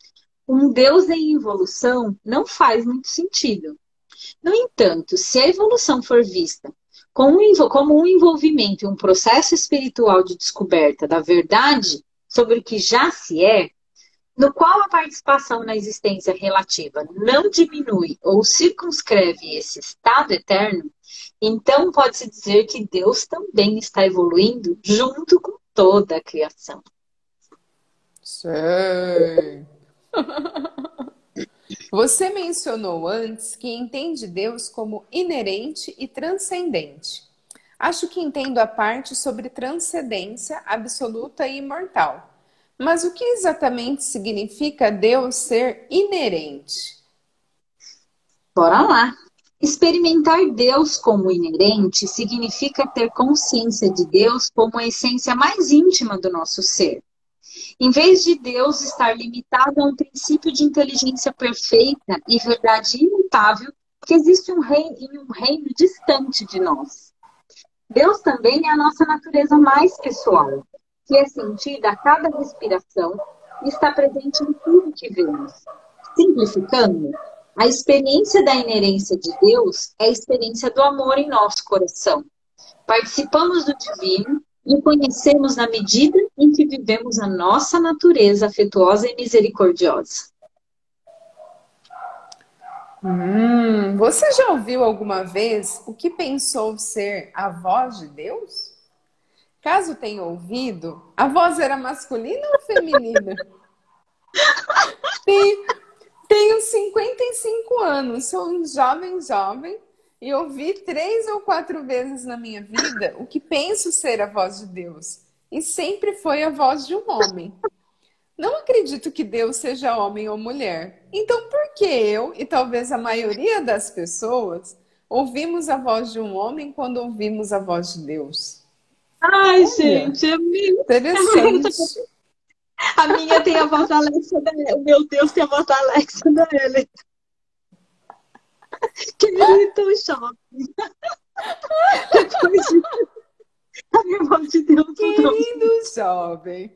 um Deus em evolução não faz muito sentido. No entanto, se a evolução for vista como um envolvimento em um processo espiritual de descoberta da verdade sobre o que já se é, no qual a participação na existência relativa não diminui ou circunscreve esse estado eterno, então pode-se dizer que Deus também está evoluindo junto com toda a criação. Sei. Você mencionou antes que entende Deus como inerente e transcendente. Acho que entendo a parte sobre transcendência absoluta e imortal. Mas o que exatamente significa Deus ser inerente? Bora lá. Experimentar Deus como inerente significa ter consciência de Deus como a essência mais íntima do nosso ser. Em vez de Deus estar limitado a um princípio de inteligência perfeita e verdade imutável que existe um reino, em um reino distante de nós. Deus também é a nossa natureza mais pessoal, que é sentida a cada respiração e está presente em tudo que vemos. Simplificando, a experiência da inerência de Deus é a experiência do amor em nosso coração. Participamos do divino e o conhecemos na medida em que vivemos a nossa natureza afetuosa e misericordiosa. Hum, você já ouviu alguma vez o que pensou ser a voz de Deus? Caso tenha ouvido, a voz era masculina ou feminina? tenho 55 anos, sou um jovem jovem e ouvi três ou quatro vezes na minha vida o que penso ser a voz de Deus. E sempre foi a voz de um homem. Não acredito que Deus seja homem ou mulher. Então, por que eu, e talvez a maioria das pessoas, ouvimos a voz de um homem quando ouvimos a voz de Deus? Ai, Olha, gente, é meio... interessante. A minha tem a voz da Alexa da O meu Deus tem a voz da Alexa da Ellen. Querido shopping. Depois de... A voz de Deus. Querido jovem.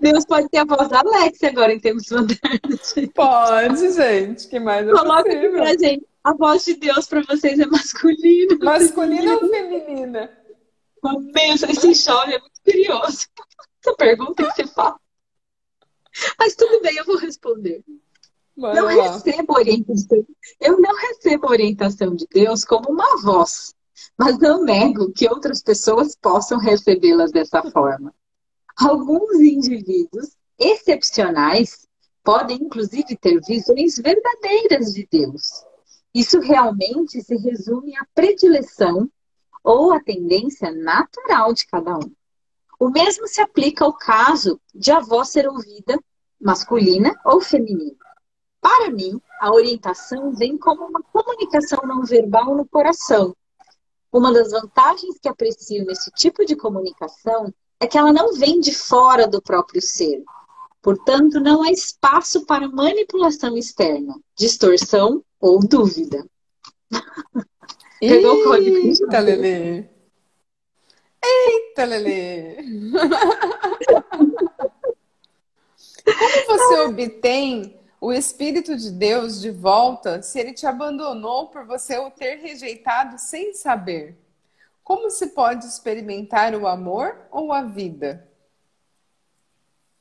Deus pode ter a voz da Alexa agora em tempos modernos. Pode, gente. que mais é Coloca aqui pra gente. A voz de Deus pra vocês é masculina. Masculina ou feminina? Meu, esse jovem é muito curioso. Essa pergunta que você fala. Mas tudo bem, eu vou responder. Vai não lá. recebo orientação. Eu não recebo orientação de Deus como uma voz, mas não nego que outras pessoas possam recebê-las dessa forma. Alguns indivíduos excepcionais podem, inclusive, ter visões verdadeiras de Deus. Isso realmente se resume à predileção ou à tendência natural de cada um. O mesmo se aplica ao caso de a voz ser ouvida masculina ou feminina. Para mim, a orientação vem como uma comunicação não verbal no coração. Uma das vantagens que aprecio nesse tipo de comunicação é que ela não vem de fora do próprio ser. Portanto, não há espaço para manipulação externa, distorção ou dúvida. Pegou o código. Eita, Lelê! Eita, Lelê! Como você obtém o Espírito de Deus de volta se ele te abandonou por você o ter rejeitado sem saber? Como se pode experimentar o amor ou a vida?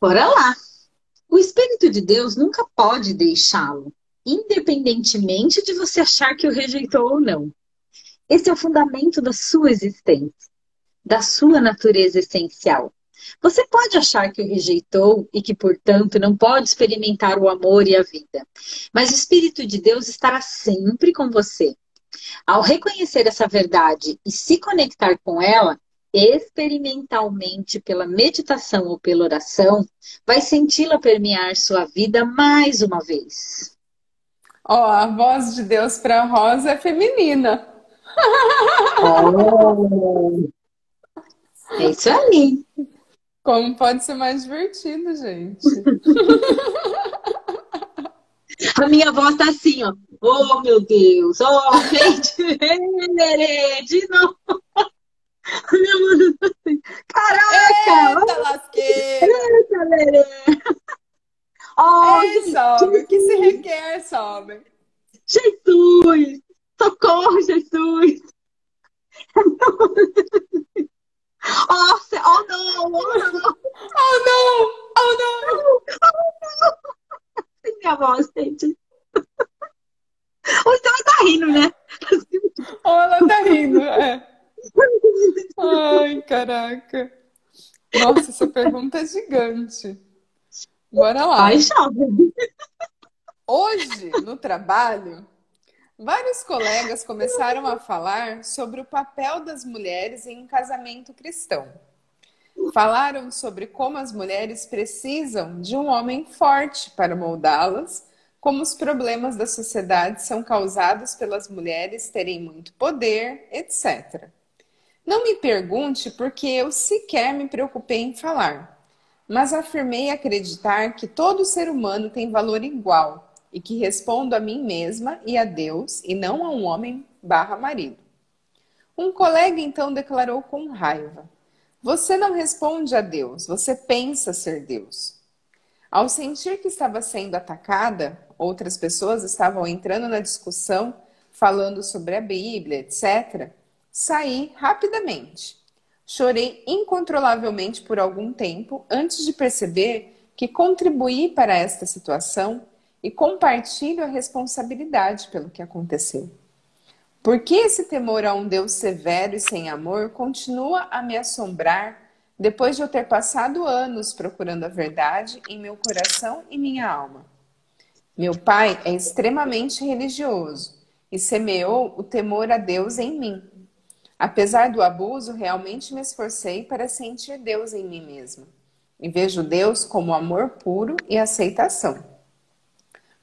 Bora lá! O Espírito de Deus nunca pode deixá-lo, independentemente de você achar que o rejeitou ou não. Esse é o fundamento da sua existência, da sua natureza essencial. Você pode achar que o rejeitou e que, portanto, não pode experimentar o amor e a vida. Mas o Espírito de Deus estará sempre com você. Ao reconhecer essa verdade e se conectar com ela, experimentalmente pela meditação ou pela oração, vai senti-la permear sua vida mais uma vez. Ó, oh, a voz de Deus para Rosa é feminina. Oh. É isso aí. Como pode ser mais divertido, gente? A minha voz tá assim, ó. Oh, meu Deus! Oh, gente! De novo! A minha voz tá assim. Caraca! Eita, lasqueira! Eita, Lerê! Oh, Ei, sobe! O que se requer, sobe! Jesus! Socorro, Jesus! oh, oh não! Oh não! Oh não! Oh não! Oh, não. Minha voz, gente. O então tá rindo, né? Oh, ela tá rindo, é. Ai, caraca. Nossa, essa pergunta é gigante. Bora lá. Ai, chove! Hoje, no trabalho, vários colegas começaram a falar sobre o papel das mulheres em um casamento cristão. Falaram sobre como as mulheres precisam de um homem forte para moldá-las, como os problemas da sociedade são causados pelas mulheres terem muito poder, etc. Não me pergunte porque eu sequer me preocupei em falar, mas afirmei acreditar que todo ser humano tem valor igual e que respondo a mim mesma e a Deus e não a um homem barra marido. Um colega então declarou com raiva: Você não responde a Deus, você pensa ser Deus. Ao sentir que estava sendo atacada, outras pessoas estavam entrando na discussão, falando sobre a Bíblia, etc. Saí rapidamente. Chorei incontrolavelmente por algum tempo antes de perceber que contribuí para esta situação e compartilho a responsabilidade pelo que aconteceu. Por que esse temor a um Deus severo e sem amor continua a me assombrar depois de eu ter passado anos procurando a verdade em meu coração e minha alma? Meu pai é extremamente religioso e semeou o temor a Deus em mim. Apesar do abuso, realmente me esforcei para sentir Deus em mim mesma. E vejo Deus como amor puro e aceitação.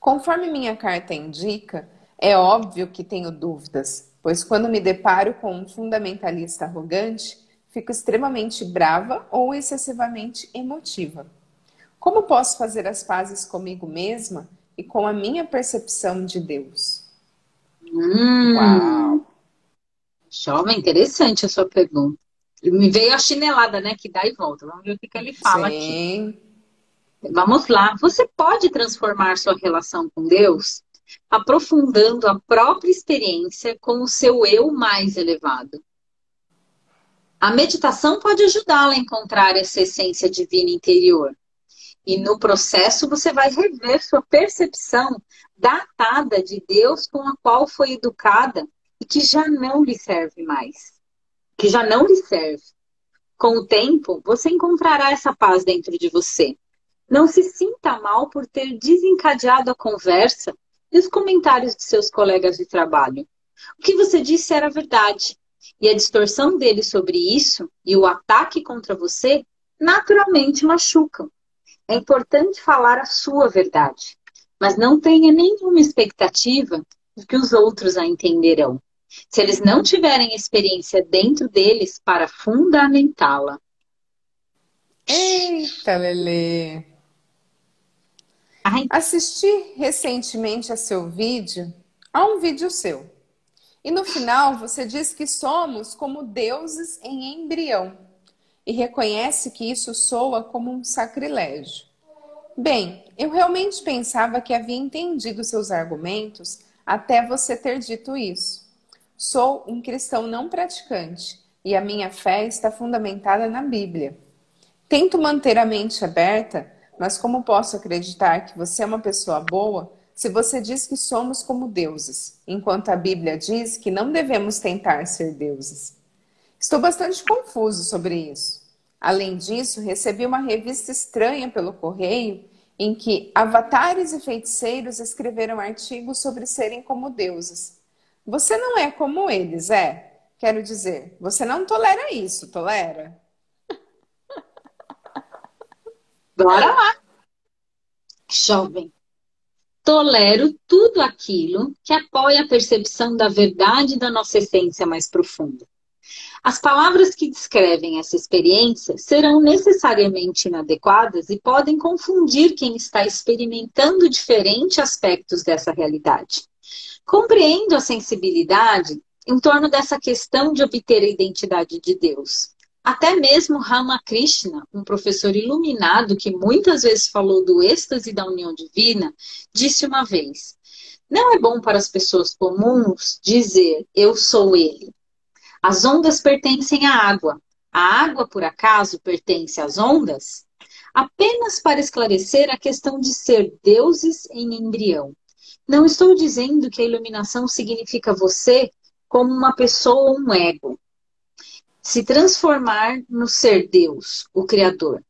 Conforme minha carta indica, é óbvio que tenho dúvidas, pois quando me deparo com um fundamentalista arrogante, fico extremamente brava ou excessivamente emotiva. Como posso fazer as pazes comigo mesma e com a minha percepção de Deus? Hum. Uau! Jovem, interessante a sua pergunta. Me veio a chinelada, né? Que dá e volta. Vamos ver o que, que ele fala Sim. aqui. Vamos lá. Você pode transformar sua relação com Deus aprofundando a própria experiência com o seu eu mais elevado. A meditação pode ajudá-la a encontrar essa essência divina interior. E no processo você vai rever sua percepção datada de Deus com a qual foi educada e que já não lhe serve mais. Que já não lhe serve. Com o tempo, você encontrará essa paz dentro de você. Não se sinta mal por ter desencadeado a conversa e os comentários de seus colegas de trabalho. O que você disse era verdade. E a distorção dele sobre isso e o ataque contra você naturalmente machucam. É importante falar a sua verdade, mas não tenha nenhuma expectativa de que os outros a entenderão se eles não tiverem experiência dentro deles para fundamentá-la. Eita, Lele! Assisti recentemente a seu vídeo, a um vídeo seu. E no final você diz que somos como deuses em embrião e reconhece que isso soa como um sacrilégio. Bem, eu realmente pensava que havia entendido seus argumentos até você ter dito isso. Sou um cristão não praticante e a minha fé está fundamentada na Bíblia. Tento manter a mente aberta, mas como posso acreditar que você é uma pessoa boa se você diz que somos como deuses, enquanto a Bíblia diz que não devemos tentar ser deuses? Estou bastante confuso sobre isso. Além disso, recebi uma revista estranha pelo correio em que avatares e feiticeiros escreveram artigos sobre serem como deuses. Você não é como eles, é? Quero dizer, você não tolera isso, tolera? Bora lá. Jovem. Tolero tudo aquilo que apoia a percepção da verdade da nossa essência mais profunda. As palavras que descrevem essa experiência serão necessariamente inadequadas e podem confundir quem está experimentando diferentes aspectos dessa realidade. Compreendo a sensibilidade em torno dessa questão de obter a identidade de Deus. Até mesmo Ramakrishna, um professor iluminado que muitas vezes falou do êxtase da união divina, disse uma vez: Não é bom para as pessoas comuns dizer eu sou ele. As ondas pertencem à água. A água, por acaso, pertence às ondas? Apenas para esclarecer a questão de ser deuses em embrião. Não estou dizendo que a iluminação significa você como uma pessoa ou um ego. Se transformar no ser Deus, o Criador.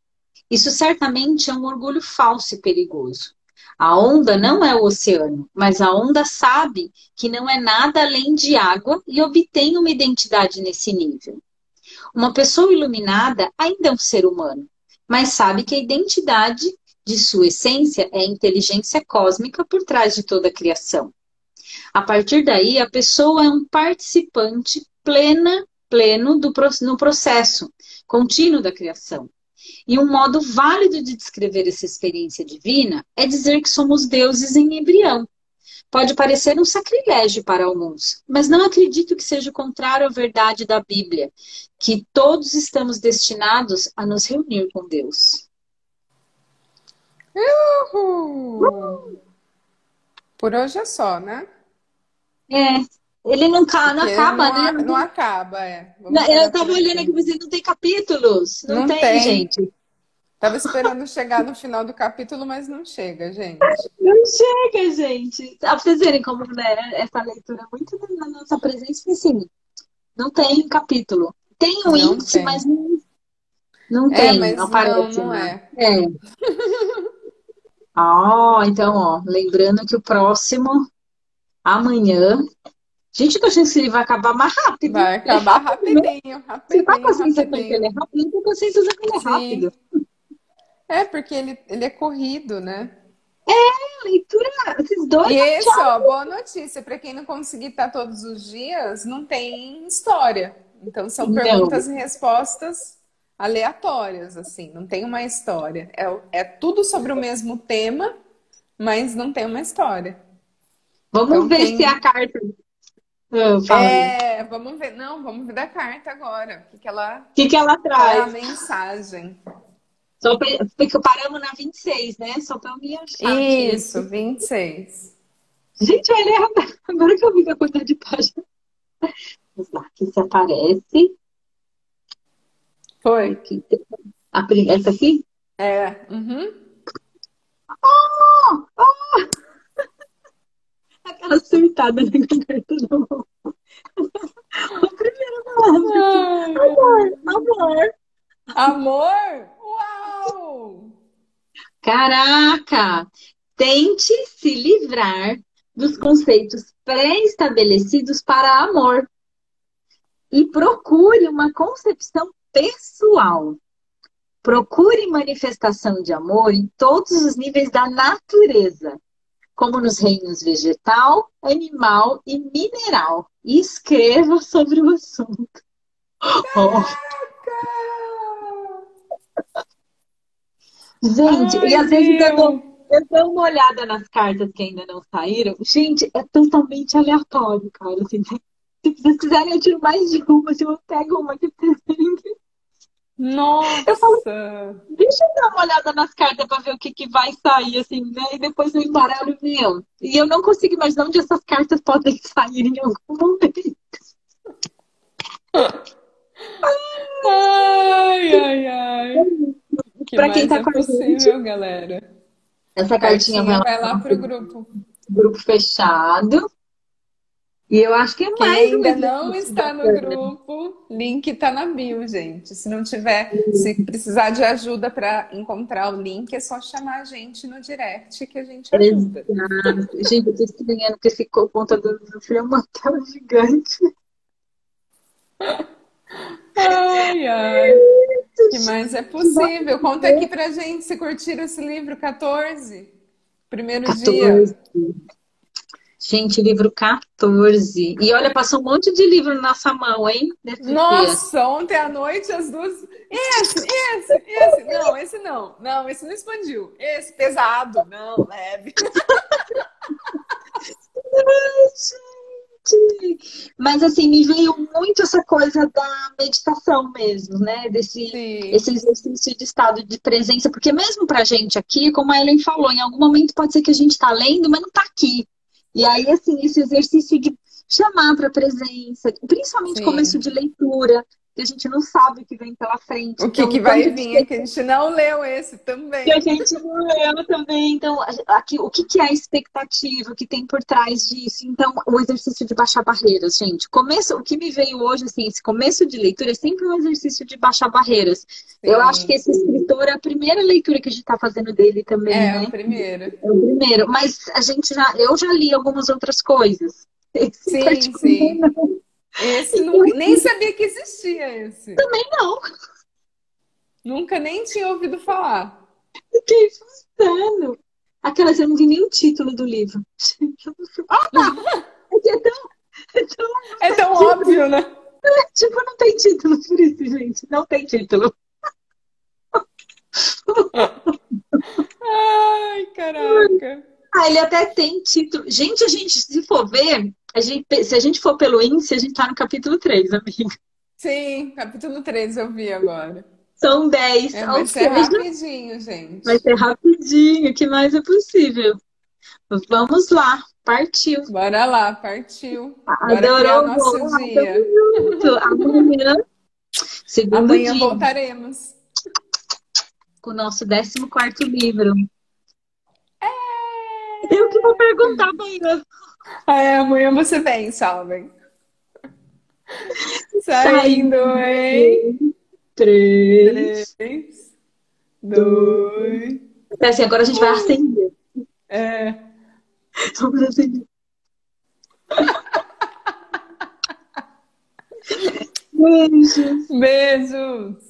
Isso certamente é um orgulho falso e perigoso. A onda não é o oceano, mas a onda sabe que não é nada além de água e obtém uma identidade nesse nível. Uma pessoa iluminada ainda é um ser humano, mas sabe que a identidade de sua essência é a inteligência cósmica por trás de toda a criação. A partir daí, a pessoa é um participante plena, pleno do, no processo contínuo da criação. E um modo válido de descrever essa experiência divina é dizer que somos deuses em embrião. Pode parecer um sacrilégio para alguns, mas não acredito que seja o contrário à verdade da Bíblia, que todos estamos destinados a nos reunir com Deus. Uhul. Por hoje é só, né? É. Ele não, não acaba, não, né? Não acaba, é. Não, eu tava olhando aqui, mas não tem capítulos. Não, não tem, tem, gente. Tava esperando chegar no final do capítulo, mas não chega, gente. Não chega, gente. Pra vocês verem como né, essa leitura é muito na nossa presença, assim, não tem capítulo. Tem o um índice, tem. mas não, não é, tem, não aparece. Não, não né? é. é. oh, então, ó, lembrando que o próximo amanhã. Gente, eu tô achando que ele vai acabar mais rápido. Vai acabar rapidinho, rapidinho. Você tá com a sensação que ele é rápido? Eu tô com a sensação que ele é rápido. É, porque ele, ele é corrido, né? É, leitura, esses dois. E esse, ó, boa notícia. Para quem não conseguir estar todos os dias, não tem história. Então são perguntas e respostas aleatórias, assim, não tem uma história. É, é tudo sobre o mesmo tema, mas não tem uma história. Vamos então, ver tem... se a carta. Ah, é, vamos ver. Não, vamos ver da carta agora. O que, que ela. O que, que ela traz? É a mensagem. Só porque paramos na 26, né? Só para eu me achar. Isso, aqui. 26. Gente, olha, agora que eu vi a quantidade de páginas. Vamos lá, aqui se aparece. Foi. Aqui. Essa aqui? É. Uhum. Oh! Oh! Aquela surtada na garganta da mão. A primeira palavra. Amor, amor. Amor? Uau! Caraca! Tente se livrar dos conceitos pré-estabelecidos para amor e procure uma concepção pessoal. Procure manifestação de amor em todos os níveis da natureza, como nos reinos vegetal, animal e mineral. E escreva sobre o assunto. Oh. Gente, Ai, e às vezes eu dou, eu dou uma olhada nas cartas que ainda não saíram. Gente, é totalmente aleatório, cara. Assim, se vocês quiserem, eu tiro mais de uma. Se eu pego uma que vocês nossa! Eu falo, deixa eu dar uma olhada nas cartas para ver o que, que vai sair, assim, né? E depois eu embaralho meu. E eu não consigo imaginar onde essas cartas podem sair em algum momento. Ai, ai, ai. Que pra quem tá é com possível, gente, galera. Essa cartinha, cartinha vai lá pro grupo. Grupo fechado. E eu acho que é mais. Quem ainda não está no grupo, link está na bio, gente. Se não tiver, se precisar de ajuda para encontrar o link, é só chamar a gente no direct que a gente ajuda. Exato. Gente, eu estou estranhando que esse computador do meu filho é uma tela gigante. Ai, ai. Que mais é possível? Conta aqui pra gente se curtiram esse livro 14. Primeiro 14. dia. Gente, livro 14. E olha, passou um monte de livro na nossa mão, hein? Nossa, ontem à noite as duas. Esse, esse, esse. Não, esse não. Não, esse não expandiu. Esse, pesado. Não, leve. gente. Mas assim, me veio muito essa coisa da meditação mesmo, né? Desse esse exercício de estado de presença, porque mesmo pra gente aqui, como a Ellen falou, em algum momento pode ser que a gente tá lendo, mas não tá aqui. E aí, assim, esse exercício de chamar para a presença, principalmente Sim. começo de leitura, porque a gente não sabe o que vem pela frente. O que, então, que vai vir é que a gente não leu esse também. Que a gente não leu também. Então, aqui, o que, que é a expectativa, o que tem por trás disso? Então, o exercício de baixar barreiras, gente. Começo, o que me veio hoje, assim, esse começo de leitura é sempre um exercício de baixar barreiras. Sim. Eu acho que esse escritor é a primeira leitura que a gente está fazendo dele também. É, né? o primeiro. É o primeiro. Mas a gente já, eu já li algumas outras coisas. Esse sim, sim. Não. Esse não, nem sabia que existia esse. Também não. Nunca nem tinha ouvido falar. Fiquei assustando. Aquela, eu não vi nem o título do livro. Ah, é tão, é tão, é tão óbvio, né? Tipo, não tem título por isso, gente. Não tem título. Ai, caraca. Ah, ele até tem título. Gente, a gente, se for ver, a gente, se a gente for pelo índice, a gente tá no capítulo 3, amiga. Sim, capítulo 3 eu vi agora. São 10. É, vai ser rapidinho, gente. Vai ser rapidinho, o que mais é possível. Vamos lá, partiu. Bora lá, partiu. Adorou o nosso dia. Amanhã, Amanhã dia, voltaremos. Com o nosso 14 livro. É... Eu que vou perguntar amanhã. Ah, é, amanhã você vem, salve. Saindo em. Três. Três. Dois. É assim, agora a gente vai acender. É. Vamos acender. Beijos. Beijos.